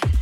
Bye.